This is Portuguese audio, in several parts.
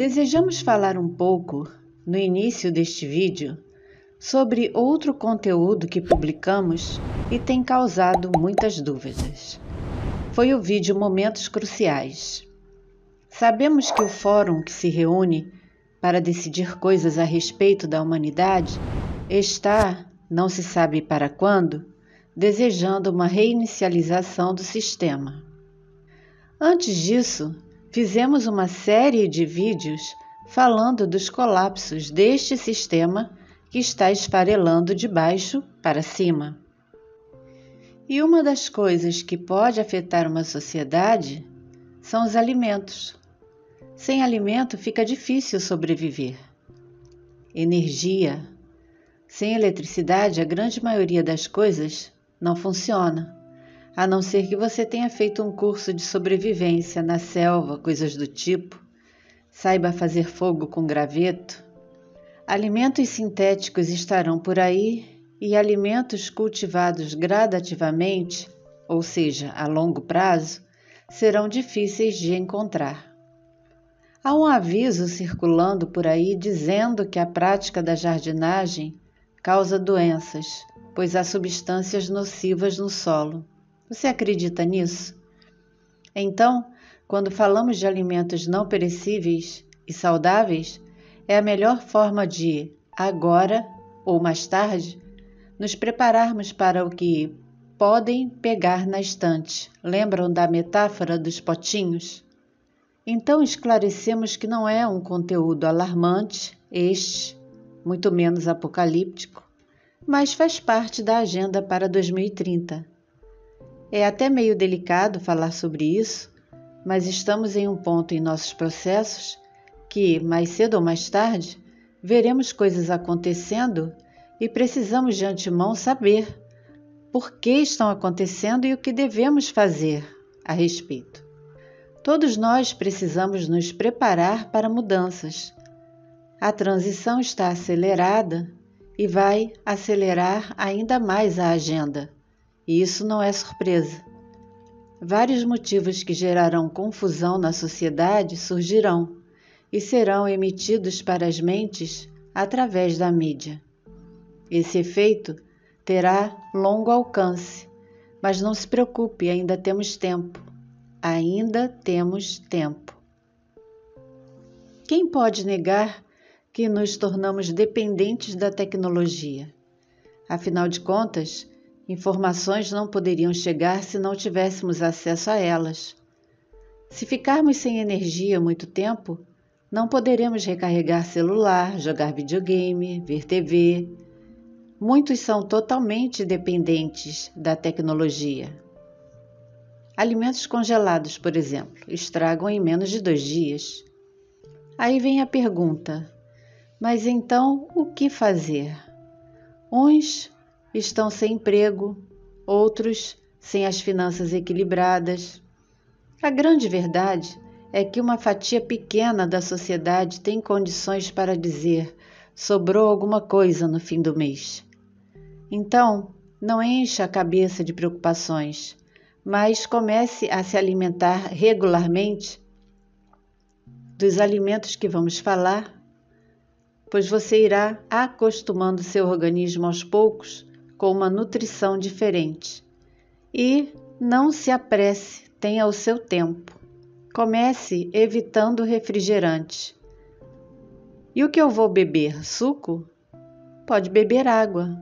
Desejamos falar um pouco, no início deste vídeo, sobre outro conteúdo que publicamos e tem causado muitas dúvidas. Foi o vídeo Momentos Cruciais. Sabemos que o fórum que se reúne para decidir coisas a respeito da humanidade está, não se sabe para quando, desejando uma reinicialização do sistema. Antes disso, fizemos uma série de vídeos falando dos colapsos deste sistema que está esfarelando de baixo para cima. E uma das coisas que pode afetar uma sociedade são os alimentos. Sem alimento fica difícil sobreviver. Energia. Sem eletricidade, a grande maioria das coisas não funciona, a não ser que você tenha feito um curso de sobrevivência na selva, coisas do tipo, saiba fazer fogo com graveto. Alimentos sintéticos estarão por aí e alimentos cultivados gradativamente, ou seja, a longo prazo, serão difíceis de encontrar. Há um aviso circulando por aí dizendo que a prática da jardinagem causa doenças, pois há substâncias nocivas no solo. Você acredita nisso? Então, quando falamos de alimentos não perecíveis e saudáveis, é a melhor forma de, agora ou mais tarde, nos prepararmos para o que podem pegar na estante. Lembram da metáfora dos potinhos? Então esclarecemos que não é um conteúdo alarmante este, muito menos apocalíptico, mas faz parte da agenda para 2030. É até meio delicado falar sobre isso, mas estamos em um ponto em nossos processos que, mais cedo ou mais tarde, veremos coisas acontecendo e precisamos de antemão saber por que estão acontecendo e o que devemos fazer a respeito. Todos nós precisamos nos preparar para mudanças. A transição está acelerada e vai acelerar ainda mais a agenda. E isso não é surpresa. Vários motivos que gerarão confusão na sociedade surgirão e serão emitidos para as mentes através da mídia. Esse efeito terá longo alcance, mas não se preocupe, ainda temos tempo. Ainda temos tempo. Quem pode negar que nos tornamos dependentes da tecnologia. Afinal de contas, informações não poderiam chegar se não tivéssemos acesso a elas. Se ficarmos sem energia muito tempo, não poderemos recarregar celular, jogar videogame, ver TV. Muitos são totalmente dependentes da tecnologia. Alimentos congelados, por exemplo, estragam em menos de dois dias. Aí vem a pergunta: mas então, o que fazer? Uns estão sem emprego, outros sem as finanças equilibradas. A grande verdade é que uma fatia pequena da sociedade tem condições para dizer: sobrou alguma coisa no fim do mês. Então, não encha a cabeça de preocupações, mas comece a se alimentar regularmente dos alimentos que vamos falar pois você irá acostumando seu organismo aos poucos com uma nutrição diferente. E não se apresse, tenha o seu tempo. Comece evitando refrigerante. E o que eu vou beber? Suco? Pode beber água.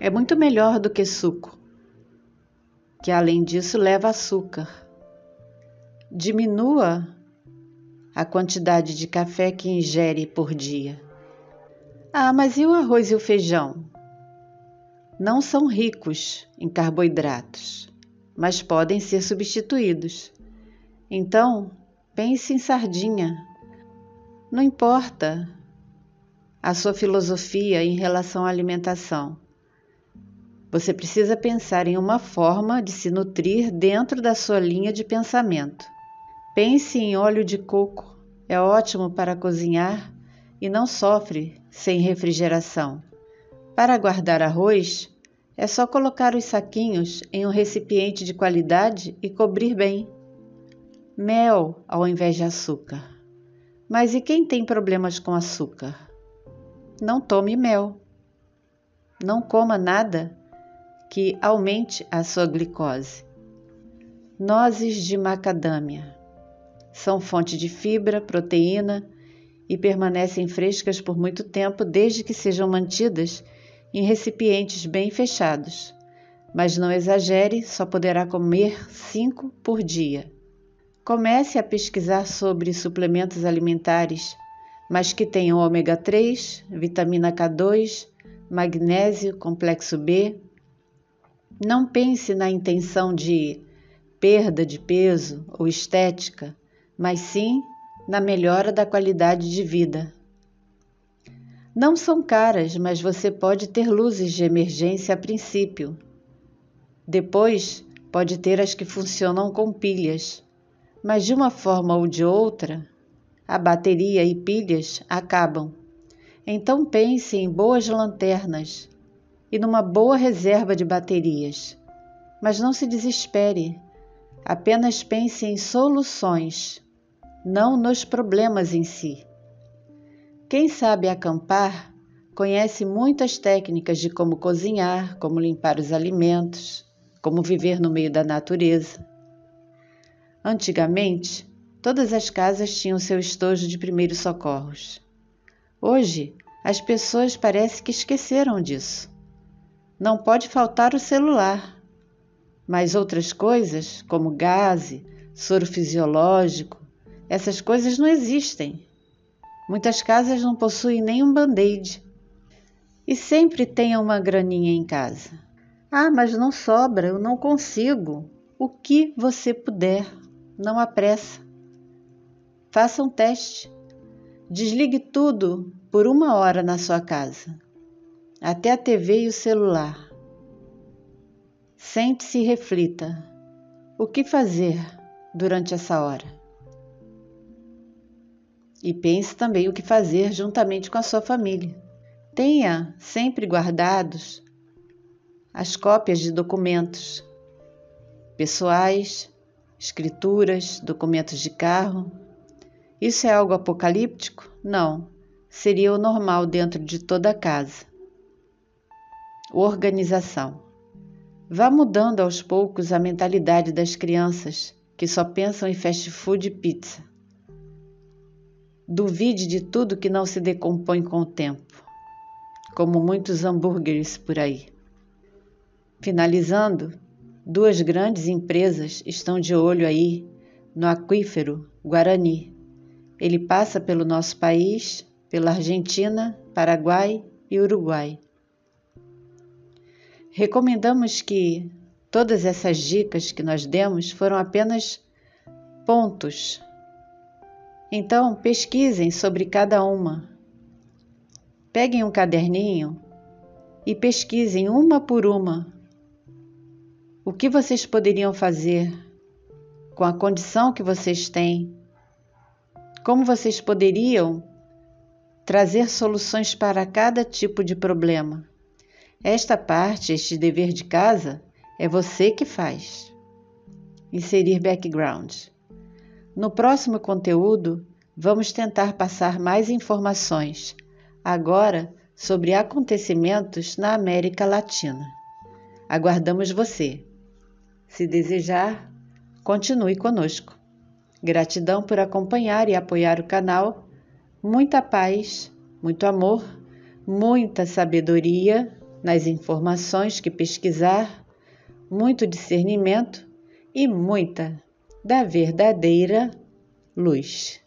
É muito melhor do que suco, que além disso leva açúcar. Diminua a quantidade de café que ingere por dia. Ah, mas e o arroz e o feijão? Não são ricos em carboidratos, mas podem ser substituídos. Então, pense em sardinha. Não importa a sua filosofia em relação à alimentação. Você precisa pensar em uma forma de se nutrir dentro da sua linha de pensamento. Pense em óleo de coco, é ótimo para cozinhar e não sofre sem refrigeração. Para guardar arroz, é só colocar os saquinhos em um recipiente de qualidade e cobrir bem. Mel ao invés de açúcar. Mas e quem tem problemas com açúcar? Não tome mel. Não coma nada que aumente a sua glicose. Nozes de macadâmia são fonte de fibra, proteína e permanecem frescas por muito tempo desde que sejam mantidas em recipientes bem fechados. Mas não exagere, só poderá comer cinco por dia. Comece a pesquisar sobre suplementos alimentares, mas que tenham ômega 3, vitamina K2, magnésio, complexo B. Não pense na intenção de perda de peso ou estética, mas sim na melhora da qualidade de vida. Não são caras, mas você pode ter luzes de emergência a princípio. Depois, pode ter as que funcionam com pilhas mas de uma forma ou de outra, a bateria e pilhas acabam. Então pense em boas lanternas e numa boa reserva de baterias. Mas não se desespere, apenas pense em soluções, não nos problemas em si. Quem sabe acampar conhece muitas técnicas de como cozinhar, como limpar os alimentos, como viver no meio da natureza. Antigamente, todas as casas tinham seu estojo de primeiros socorros. Hoje, as pessoas parecem que esqueceram disso. Não pode faltar o celular, mas outras coisas, como gás, soro fisiológico, essas coisas não existem. Muitas casas não possuem nenhum band-aid. E sempre tenha uma graninha em casa. Ah, mas não sobra, eu não consigo. O que você puder não há pressa. Faça um teste. Desligue tudo por uma hora na sua casa, até a TV e o celular. Sente-se e reflita: o que fazer durante essa hora? E pense também o que fazer juntamente com a sua família. Tenha sempre guardados as cópias de documentos pessoais escrituras, documentos de carro. Isso é algo apocalíptico? Não, seria o normal dentro de toda a casa. Organização. Vá mudando aos poucos a mentalidade das crianças que só pensam em fast food e pizza. Duvide de tudo que não se decompõe com o tempo, como muitos hambúrgueres por aí. Finalizando, Duas grandes empresas estão de olho aí no aquífero Guarani. Ele passa pelo nosso país, pela Argentina, Paraguai e Uruguai. Recomendamos que todas essas dicas que nós demos foram apenas pontos. Então, pesquisem sobre cada uma. Peguem um caderninho e pesquisem uma por uma o que vocês poderiam fazer com a condição que vocês têm? Como vocês poderiam trazer soluções para cada tipo de problema? Esta parte, este dever de casa, é você que faz. Inserir background. No próximo conteúdo, vamos tentar passar mais informações, agora sobre acontecimentos na América Latina. Aguardamos você! Se desejar, continue conosco. Gratidão por acompanhar e apoiar o canal. Muita paz, muito amor, muita sabedoria nas informações que pesquisar, muito discernimento e muita da verdadeira luz.